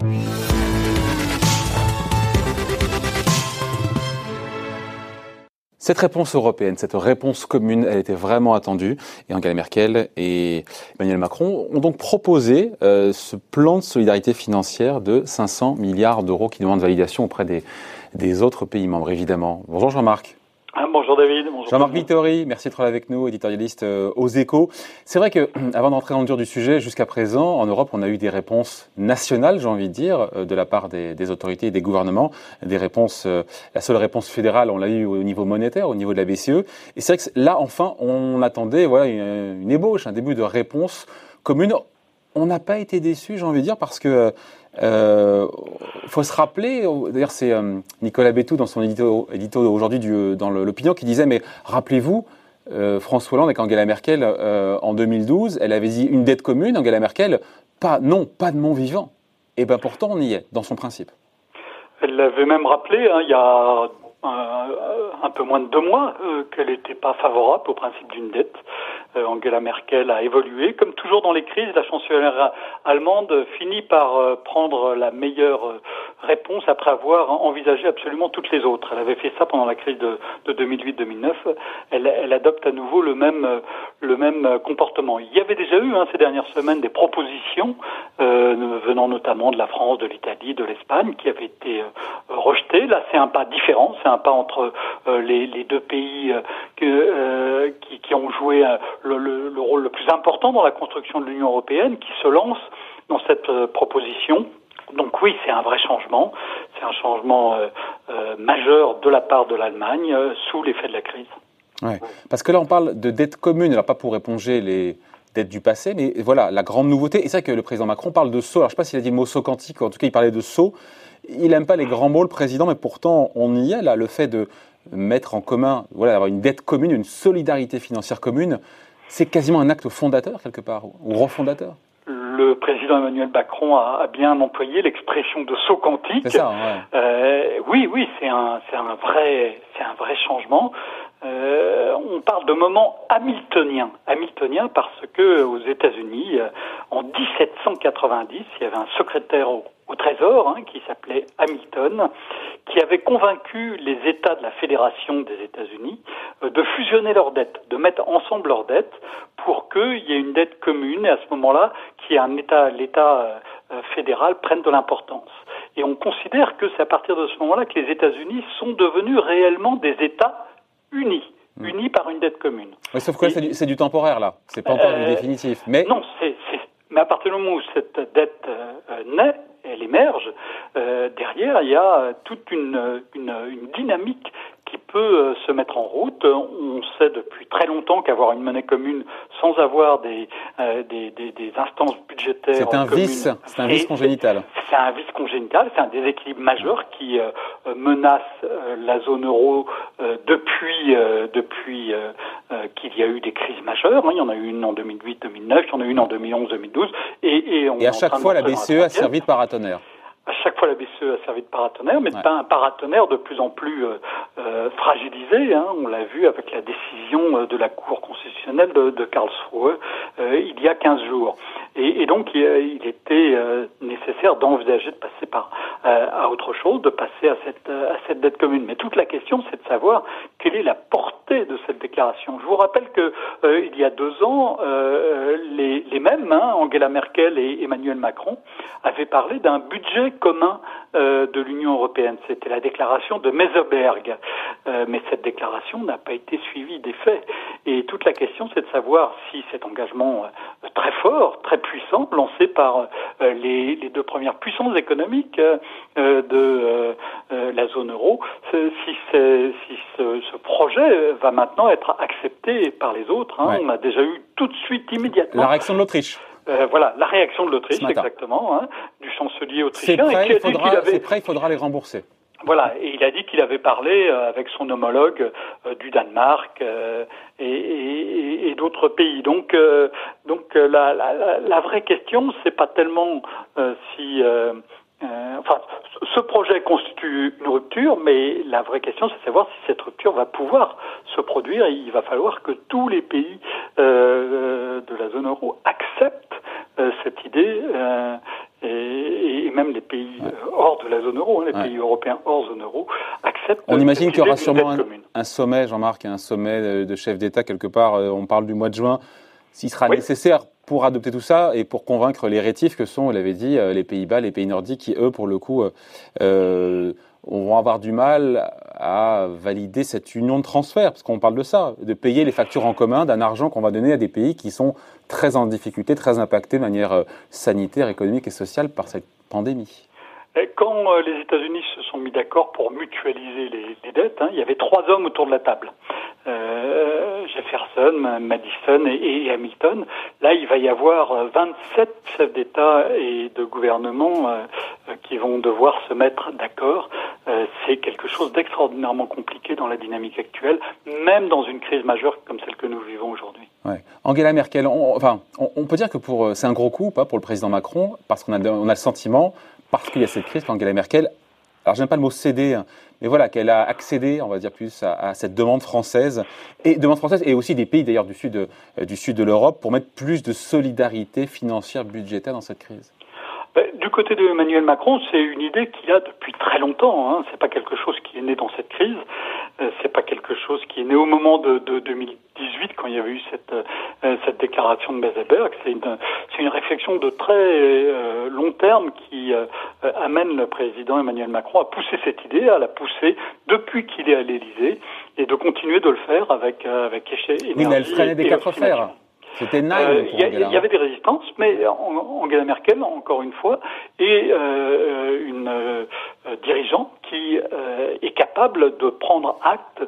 Cette réponse européenne, cette réponse commune, elle était vraiment attendue. Et Angela Merkel et Emmanuel Macron ont donc proposé euh, ce plan de solidarité financière de 500 milliards d'euros qui demande validation auprès des, autres pays membres, évidemment. Bonjour Jean-Marc. Ah, bonjour Jean-Marc Vittori, merci d'être là avec nous, éditorialiste euh, aux échos. C'est vrai que, avant d'entrer dans le dur du sujet, jusqu'à présent, en Europe, on a eu des réponses nationales, j'ai envie de dire, euh, de la part des, autorités et des gouvernements. Des réponses, euh, la seule réponse fédérale, on l'a eu au niveau monétaire, au niveau de la BCE. Et c'est vrai que là, enfin, on attendait voilà, une ébauche, un début de réponse commune. On n'a pas été déçus, j'ai envie de dire, parce que euh, faut se rappeler, d'ailleurs c'est euh, Nicolas Bétou dans son édito, aujourd'hui dans l'opinion qui disait, mais rappelez-vous, euh, François Hollande avec Angela Merkel en 2012, elle avait dit une dette commune, Angela Merkel, pas, non, pas de mon vivant. Et bien pourtant on y est, dans son principe. Elle l'avait même rappelé, hein, il y a un peu moins de deux mois, qu'elle n'était pas favorable au principe d'une dette. Euh, Angela Merkel a évolué. Comme toujours dans les crises, la chancelière allemande finit par euh, prendre la meilleure euh, réponse après avoir envisagé absolument toutes les autres. Elle avait fait ça pendant la crise de, de 2008-2009. Elle, adopte à nouveau le même, le même comportement. Il y avait déjà eu hein, ces dernières semaines des propositions euh, venant notamment de la France, de l'Italie, de l'Espagne qui avaient été rejetées. Là, c'est un pas différent. C'est un pas entre les, deux pays qui, qui, ont joué le, le, rôle le plus important dans la construction de l'Union européenne qui se lance dans cette euh, proposition. Donc oui, c'est un vrai changement. C'est un changement euh, euh, majeur de la part de l'Allemagne sous l'effet de la crise. Ouais. Parce que là, on parle de dette commune, alors pas pour éponger les dettes du passé, mais voilà, la grande nouveauté, et c'est vrai que le président Macron parle de saut, alors je ne sais pas s'il a dit le mot saut quantique, en tout cas il parlait de saut, il n'aime pas les grands mots, le président, mais pourtant on y est là, le fait de mettre en commun, voilà, d'avoir une dette commune, une solidarité financière commune, c'est quasiment un acte fondateur quelque part, ou refondateur le président Emmanuel Macron a, bien employé l'expression de saut quantique. Ça, euh, oui, oui, c'est un, c'est un vrai, c'est un vrai changement. Euh, on parle de moment hamiltonien. Hamiltonien parce que aux États-Unis, euh, en 1790, il y avait un secrétaire au, Trésor hein, qui s'appelait Hamilton, qui avait convaincu les États de la Fédération des États-Unis euh, de fusionner leurs dettes, de mettre ensemble leurs dettes pour qu'il y ait une dette commune et à ce moment-là, ait un État, l'État fédéral prenne de l'importance. Et on considère que c'est à partir de ce moment-là que les États-Unis sont devenus réellement des États unis, hmm. unis par une dette commune. Oui, sauf que c'est du, temporaire là, c'est pas encore du euh, définitif. Mais non, c'est mais à partir du moment où cette dette euh, naît, elle émerge, euh, derrière il y a toute une, une, une dynamique qui peut euh, se mettre en route. On sait depuis très longtemps qu'avoir une monnaie commune sans avoir des, euh, des, des, des, instances budgétaires. C'est un vice, c'est un vice congénital. C'est un vice congénital, c'est un déséquilibre majeur qui euh, menace la zone euro depuis, depuis qu'il y a eu des crises majeures. Hein. Il y en a eu une en 2008-2009, il y en a eu une en 2011-2012. Et, et, et à chaque fois, la BCE a servi de paratonnerre à chaque fois la BCE a servi de paratonnerre, mais pas un paratonnerre de plus en plus euh, euh, fragilisé. Hein. On l'a vu avec la décision euh, de la Cour constitutionnelle de, de Karlsruhe il y a 15 jours. Et, et donc il, était nécessaire d'envisager de passer par à autre chose, de passer à cette, à cette dette commune. Mais toute la question, c'est de savoir quelle est la portée de cette déclaration. Je vous rappelle que il y a deux ans, les, les mêmes, hein, Angela Merkel et Emmanuel Macron, avaient parlé d'un budget commun euh, de l'Union européenne. C'était la déclaration de Meseberg. Euh, mais cette déclaration n'a pas été suivie des faits. Et toute la question, c'est de savoir si cet engagement euh, très fort, très puissant, lancé par les, les, deux premières puissances économiques de la zone euro, si, si ce, ce, projet va maintenant être accepté par les autres. Hein. On a déjà eu tout de suite, immédiatement. La réaction de l'Autriche. Euh, voilà, la réaction de l'Autriche, exactement, hein, du chancelier autrichien. C'est prêt, il faudra, avait... prêt, il faudra les rembourser. Voilà, et il a dit qu'il avait parlé euh, avec son homologue euh, du Danemark euh, et, et, et d'autres pays. Donc, donc la, la, la, vraie question, c'est pas tellement si euh, enfin, ce projet constitue une rupture, mais la vraie question, c'est de savoir si cette rupture va pouvoir se produire. Et il va falloir que tous les pays euh, de la zone euro acceptent euh, cette idée. Et, et, même les pays hors de la zone euro, hein, les pays européens hors zone euro, acceptent. On imagine qu'il y aura sûrement un, sommet, Jean-Marc, un sommet de chefs d'État quelque part. On parle du mois de juin. S'il sera nécessaire pour adopter tout ça et pour convaincre les rétifs que sont, vous l'avez dit, les Pays-Bas, les pays nordiques, qui eux, pour le coup, euh, vont avoir du mal à valider cette union de transfert, parce qu'on parle de ça, de payer les factures en commun d'un argent qu'on va donner à des pays qui sont très en difficulté, très impactés de manière euh, sanitaire, économique et sociale par cette pandémie. Quand euh, les États-Unis se sont mis d'accord pour mutualiser les, dettes, hein, il y avait trois hommes autour de la table. Euh, Jefferson, Madison et, Hamilton. Là, il va y avoir 27 chefs d'État et de gouvernement qui vont devoir se mettre d'accord. Euh, c'est quelque chose d'extraordinairement compliqué dans la dynamique actuelle, même dans une crise majeure comme celle que nous vivons aujourd'hui. Angela Merkel, on, enfin, on, peut dire que euh, c'est un gros coup, pas pour le président Macron, parce qu'on a, on a le sentiment, parce qu'il y a cette crise, qu'Angela Merkel, alors j'aime pas le mot céder, hein, mais voilà, qu'elle a accédé, on va dire plus, à, cette demande française et demande française et aussi des pays d'ailleurs du sud euh, du sud de l'Europe pour mettre plus de solidarité financière budgétaire dans cette crise. Ben, du côté de Emmanuel Macron, c'est une idée qu'il a depuis très longtemps. Hein. C'est pas quelque chose qui est né dans cette crise. Euh, c'est pas quelque chose qui est né au moment de, de 2018 quand il y avait eu cette, euh, cette déclaration de Meseberg. C'est une, c'est une réflexion de très euh, long terme qui euh, amène le président Emmanuel Macron à pousser cette idée, à la pousser depuis qu'il est à l'Élysée et de continuer de le faire avec avec énergie. Oui, mais elle des quatre fers. C'était euh, Il y, avait des résistances, mais Angela Merkel, encore une fois, est euh, une euh, dirigeante qui est capable de prendre acte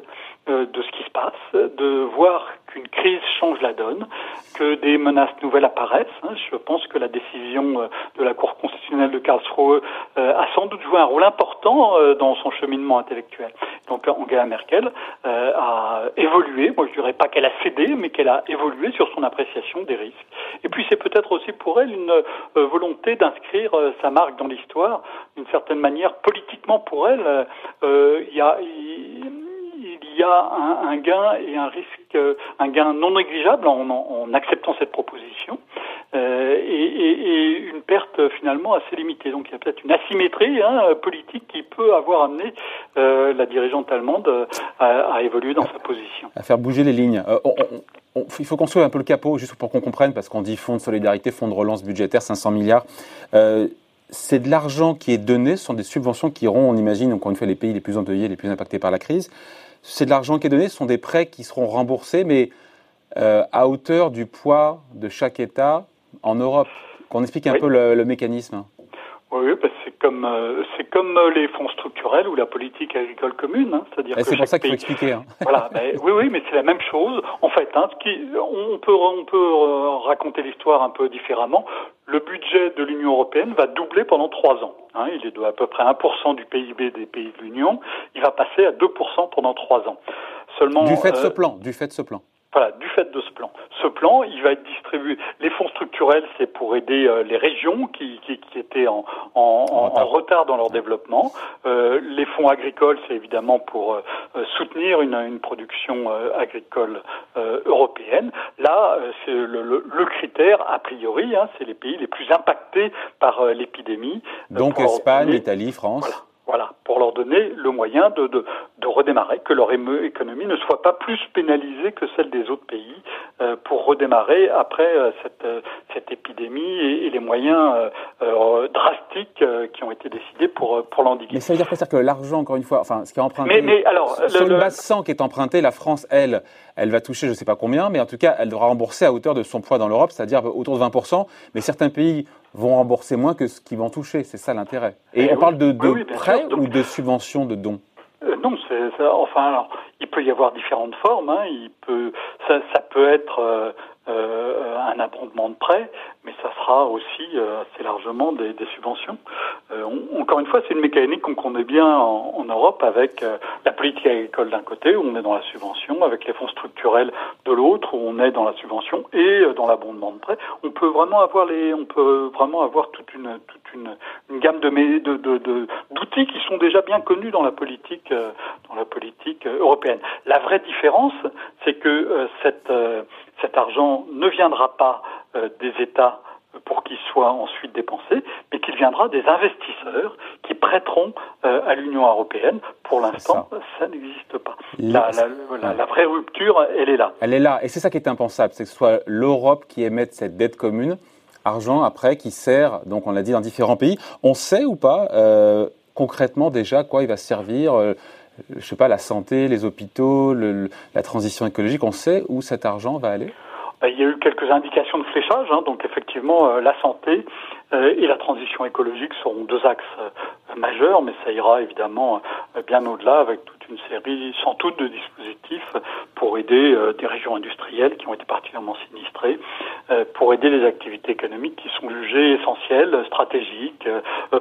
de ce qui se passe, de voir qu'une crise change la donne, que des menaces nouvelles apparaissent. Hein. Je pense que la décision euh, de la Cour constitutionnelle de Karlsruhe euh, a sans doute joué un rôle important euh, dans son cheminement intellectuel. Donc Angela Merkel a évolué, moi je dirais pas qu'elle a cédé, mais qu'elle a évolué sur son appréciation des risques. Et puis c'est peut-être aussi pour elle une volonté d'inscrire sa marque dans l'histoire, d'une certaine manière politiquement pour elle. Il y a y a un, gain et un risque, un gain non négligeable en, acceptant cette proposition euh, et, une perte finalement assez limitée. Donc il y a peut-être une asymétrie hein, politique qui peut avoir amené euh, la dirigeante allemande à, évoluer dans sa position. À faire bouger les lignes. Euh, il faut construire un peu le capot, juste pour qu'on comprenne, parce qu'on dit fonds de solidarité, fonds de relance budgétaire, 500 milliards c'est de l'argent qui est donné, ce sont des subventions qui iront, on imagine, encore une fois, les pays les plus endeuillés, les plus impactés par la crise c'est de l'argent qui est donné, ce sont des prêts qui seront remboursés, mais euh, à hauteur du poids de chaque État en Europe. Qu'on explique un peu le, mécanisme. Oui, c'est comme euh, c'est comme euh, les fonds structurels ou la politique agricole commune, hein. c'est-à-dire que c'est pour ça qu'il faut expliquer. Hein. Voilà, oui, oui, mais c'est la même chose. En fait, hein, qui, on peut on peut raconter l'histoire un peu différemment. Le budget de l'Union européenne va doubler pendant trois ans. Hein, il est de à peu près 1% du PIB des pays de l'Union. Il va passer à 2% pendant trois ans. Seulement. Du fait de ce plan. Du fait de ce plan. Voilà, du fait de ce plan. Ce plan, il va être distribué. Les fonds structurels, c'est pour aider euh, les régions qui, qui, qui étaient en, en, en, retard dans leur développement. Euh, les fonds agricoles, c'est évidemment pour euh, soutenir une, une production euh, agricole européenne. Là, c'est le, le, le, critère, a priori, hein, c'est les pays les plus impactés par l'épidémie. Donc Espagne, Italie, France. Voilà, pour leur donner le moyen de, de, de redémarrer, que leur économie ne soit pas plus pénalisée que celle des autres pays euh, pour redémarrer après euh, cette, euh, cette épidémie et, les moyens drastiques qui ont été décidés pour, pour l'endiguer. Mais ça veut dire que l'argent, encore une fois, enfin, ce qui est emprunté, mais, mais alors, sur le, une base 100 qui est emprunté, la France, elle, elle va toucher je ne sais pas combien, mais en tout cas, elle devra rembourser à hauteur de son poids dans l'Europe, c'est-à-dire autour de 20%, mais certains pays vont rembourser moins que ce qu'ils vont toucher. C'est ça l'intérêt. Et, eh on parle de, de prêts ou de subventions, de dons euh, non, c'est enfin alors il peut y avoir différentes formes. Hein, il peut ça, ça peut être euh, euh, un abondement de prêts, mais ça sera aussi euh, assez largement des, des subventions. Euh, encore une fois, c'est une mécanique qu'on connaît bien en, en Europe avec la politique agricole d'un côté, où on est dans la subvention, avec les fonds structurels de l'autre, où on est dans la subvention et dans l'abondement de prêts. On peut vraiment avoir les, on peut vraiment avoir toute une toute une, une gamme de d'outils de, de, qui sont déjà bien connus dans la politique dans la politique européenne. La vraie différence, c'est que cette cet argent ne viendra pas euh, des États pour qu'il soit ensuite dépensé, mais qu'il viendra des investisseurs qui prêteront à l'Union européenne. Pour l'instant, ça, n'existe pas. La, la, vraie rupture, elle est là. Elle est là, et c'est ça qui est impensable, c'est que ce soit l'Europe qui émette cette dette commune, argent après qui sert, donc on l'a dit, dans différents pays. On sait ou pas concrètement déjà quoi il va servir je sais pas, la santé, les hôpitaux, la transition écologique, on sait où cet argent va aller? Ben, il y a eu quelques indications de fléchage, hein, donc effectivement euh, la santé euh, et la transition écologique seront deux axes euh, majeurs, mais ça ira évidemment bien au-delà avec toute une série, sans doute, de dispositifs pour aider des régions industrielles qui ont été particulièrement sinistrées, pour aider les activités économiques qui sont jugées essentielles, stratégiques,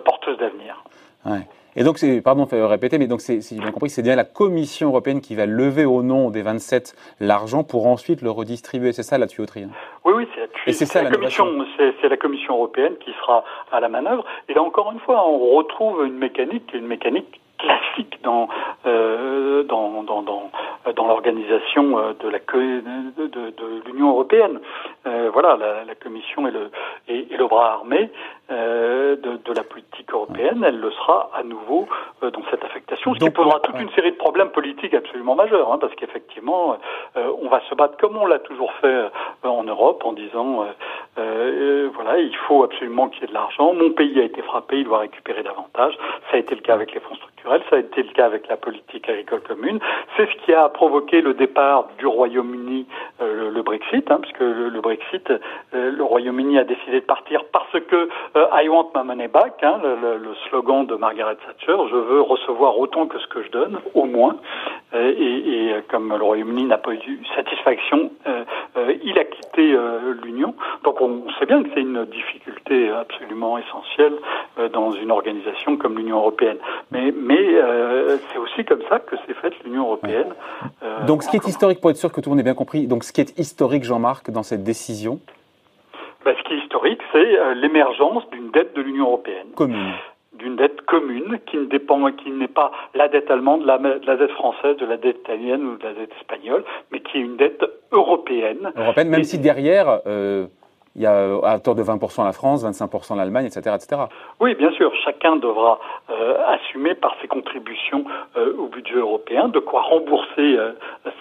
porteuses d'avenir. Ouais. Et donc, c'est, pardon de répéter, mais donc, c'est, si j'ai bien compris, c'est bien la Commission européenne qui va lever au nom des 27 l'argent pour ensuite le redistribuer. C'est ça la tuyauterie. Hein? Oui, oui, c'est la, commission, c'est, la Commission européenne qui sera à la manœuvre. Et là, encore une fois, on retrouve une mécanique, une mécanique classique dans euh, dans dans dans, l'organisation euh, de l'Union européenne. Euh, voilà, la, Commission est le est, le bras armé de, de, la politique européenne. Elle le sera à nouveau euh, dans cette affectation, ce qui posera toute une série de problèmes politiques absolument majeurs, hein, parce qu'effectivement, on va se battre comme on l'a toujours fait en Europe, en disant voilà, il faut absolument qu'il y ait de l'argent. Mon pays a été frappé, il doit récupérer davantage. Ça a été le cas avec les fonds structurels, ça a été le cas avec la politique agricole commune. C'est ce qui a provoqué le départ du Royaume-Uni, le, Brexit, hein, puisque le, le Brexit, le Royaume-Uni a décidé de partir parce que euh, I want my money back, hein, le, le, slogan de Margaret Thatcher, je veux recevoir autant que ce que je donne, au moins. Euh, et, et, comme le Royaume-Uni n'a pas eu satisfaction, euh, il a quitté l'Union. Donc on sait bien que c'est une difficulté absolument essentielle dans une organisation comme l'Union européenne. Mais, mais c'est aussi comme ça que s'est faite l'Union européenne. donc ce qui est historique, pour être sûr que tout le monde ait bien compris, donc ce qui est historique, Jean-Marc, dans cette décision, ben, ce qui est historique, c'est euh, l'émergence d'une dette de l'Union européenne. Commune d'une dette commune qui ne dépend, qui n'est pas la dette allemande, la, la, dette française, de la dette italienne ou de la dette espagnole, mais qui est une dette européenne. Européenne, même si derrière, euh, il y a à tort de 20% la France, 25% l'Allemagne, etc., etc. Oui, bien sûr, chacun devra euh, assumer par ses contributions euh, au budget européen de quoi rembourser euh,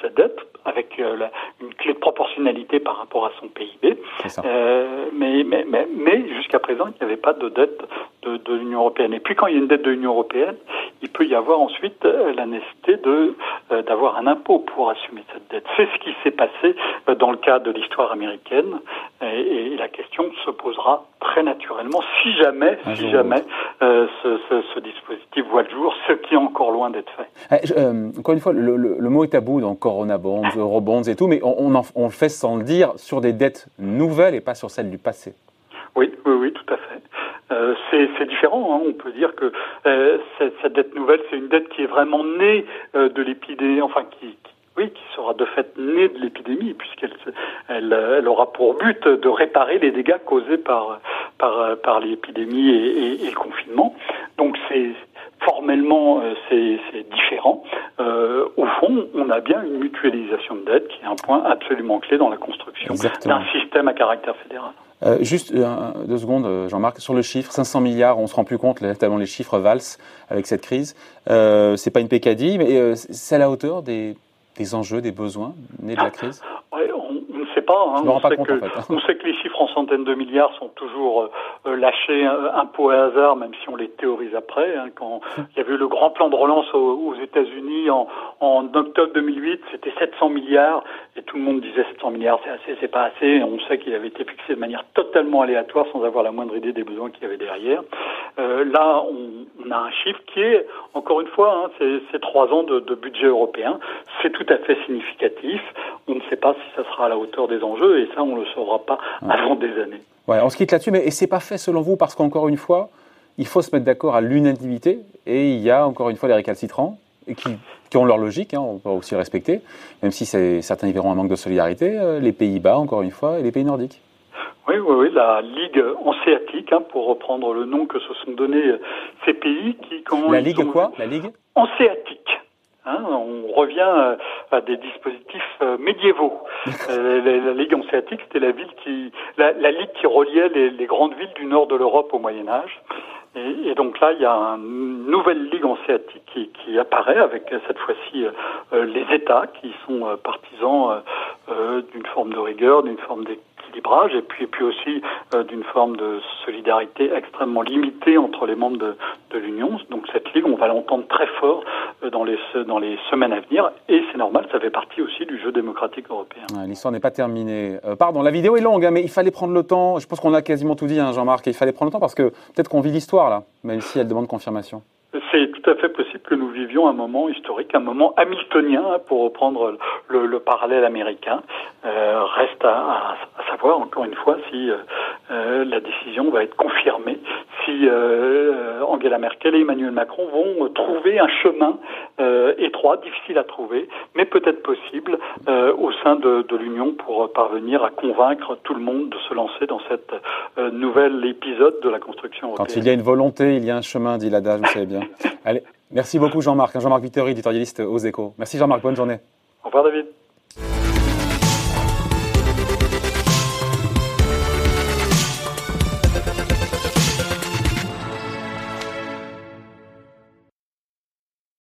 sa dette avec une clé de proportionnalité par rapport à son PIB. mais mais, mais, mais jusqu'à présent, il n'y avait pas de dette de, de l'Union européenne. Et puis quand il y a une dette de l'Union européenne, il peut y avoir ensuite la nécessité de d'avoir un impôt pour assumer cette dette. C'est ce qui s'est passé dans le cas de l'histoire américaine et et la question se posera très naturellement si jamais, si jamais euh, ce, dispositif voit le jour, ce qui est encore loin d'être fait. Eh, euh, encore une fois, le, mot est tabou dans Corona Bonds, Eurobonds et tout, mais on, on, le fait sans le dire sur des dettes nouvelles et pas sur celles du passé. Oui, oui, oui, tout à fait. Euh, c'est différent. Hein. On peut dire que cette, cette, dette nouvelle, c'est une dette qui est vraiment née de l'épidémie, enfin qui, oui, qui sera de fait née de l'épidémie, puisqu'elle elle, elle, aura pour but de réparer les dégâts causés par, par, par l'épidémie et, et, le confinement. Donc c'est formellement euh, c'est différent. Euh, au fond, on a bien une mutualisation de dette qui est un point absolument clé dans la construction d'un système à caractère fédéral. Euh, juste deux secondes, Jean-Marc, sur le chiffre, 500 milliards, on se rend plus compte tellement les chiffres valsent avec cette crise. Euh, c'est pas une pécadille, mais c'est à la hauteur des des enjeux, des besoins nés de la crise? Hein. on, sait que, on sait que les chiffres en centaines de milliards sont toujours euh, lâchés un, peu au hasard, même si on les théorise après. Hein. quand il y avait eu le grand plan de relance aux, États-Unis en, en, octobre 2008, c'était 700 milliards, et tout le monde disait 700 milliards, c'est assez, c'est pas assez. On sait qu'il avait été fixé de manière totalement aléatoire, sans avoir la moindre idée des besoins qu'il y avait derrière. Euh, là, on, on, a un chiffre qui est, encore une fois, hein, c'est trois ans de, de budget européen. C'est tout à fait significatif. On ne sait pas si ça sera à la hauteur des enjeux, et ça, on ne le saura pas avant des années. Ouais, on se quitte là-dessus, mais et c'est pas fait selon vous, parce qu'encore une fois, il faut se mettre d'accord à l'unanimité, et il y a encore une fois les récalcitrants, et qui, qui ont leur logique, hein, on peut aussi respecter, même si certains y verront un manque de solidarité, euh, les Pays-Bas, encore une fois, et les pays nordiques. Oui, oui, oui, la Ligue hanséatique, hein, pour reprendre le nom que se sont donnés euh, ces pays qui, quand la Ligue quoi? La Ligue? Hanséatique. Hein, on revient à des dispositifs médiévaux. la, Ligue hanséatique, c'était la ville qui, la, ligue qui reliait les, les, grandes villes du nord de l'Europe au Moyen Âge. Et, et, donc là, il y a une nouvelle ligue hanséatique qui, qui apparaît avec cette fois-ci les États qui sont partisans d'une forme de rigueur, d'une forme d'équilibrage et puis, et puis aussi d'une forme de solidarité extrêmement limitée entre les membres de, de l'Union. Donc cette ligue, on va l'entendre très fort dans les, dans les semaines à venir et c'est normal, ça fait partie aussi du jeu démocratique européen. L'histoire n'est pas terminée. Euh, pardon, la vidéo est longue, hein, mais il fallait prendre le temps. Je pense qu'on a quasiment tout dit, hein, Jean-Marc, il fallait prendre le temps parce que peut-être qu'on vit l'histoire là, même si elle demande confirmation. C'est tout à fait possible que nous vivions un moment historique, un moment hamiltonien, pour reprendre le, le parallèle américain. Euh, reste à, à, savoir, encore une fois, si euh la décision va être confirmée, si euh, Angela Merkel et Emmanuel Macron vont trouver un chemin euh, étroit, difficile à trouver, mais peut-être possible au sein de, de l'Union pour parvenir à convaincre tout le monde de se lancer dans cette nouvel épisode de la construction européenne. Quand il y a une volonté, il y a un chemin, dit l'adage, vous savez bien. Allez, merci beaucoup Jean-Marc. Jean-Marc Vittori, éditorialiste aux échos. Merci Jean-Marc, bonne journée. Au revoir David.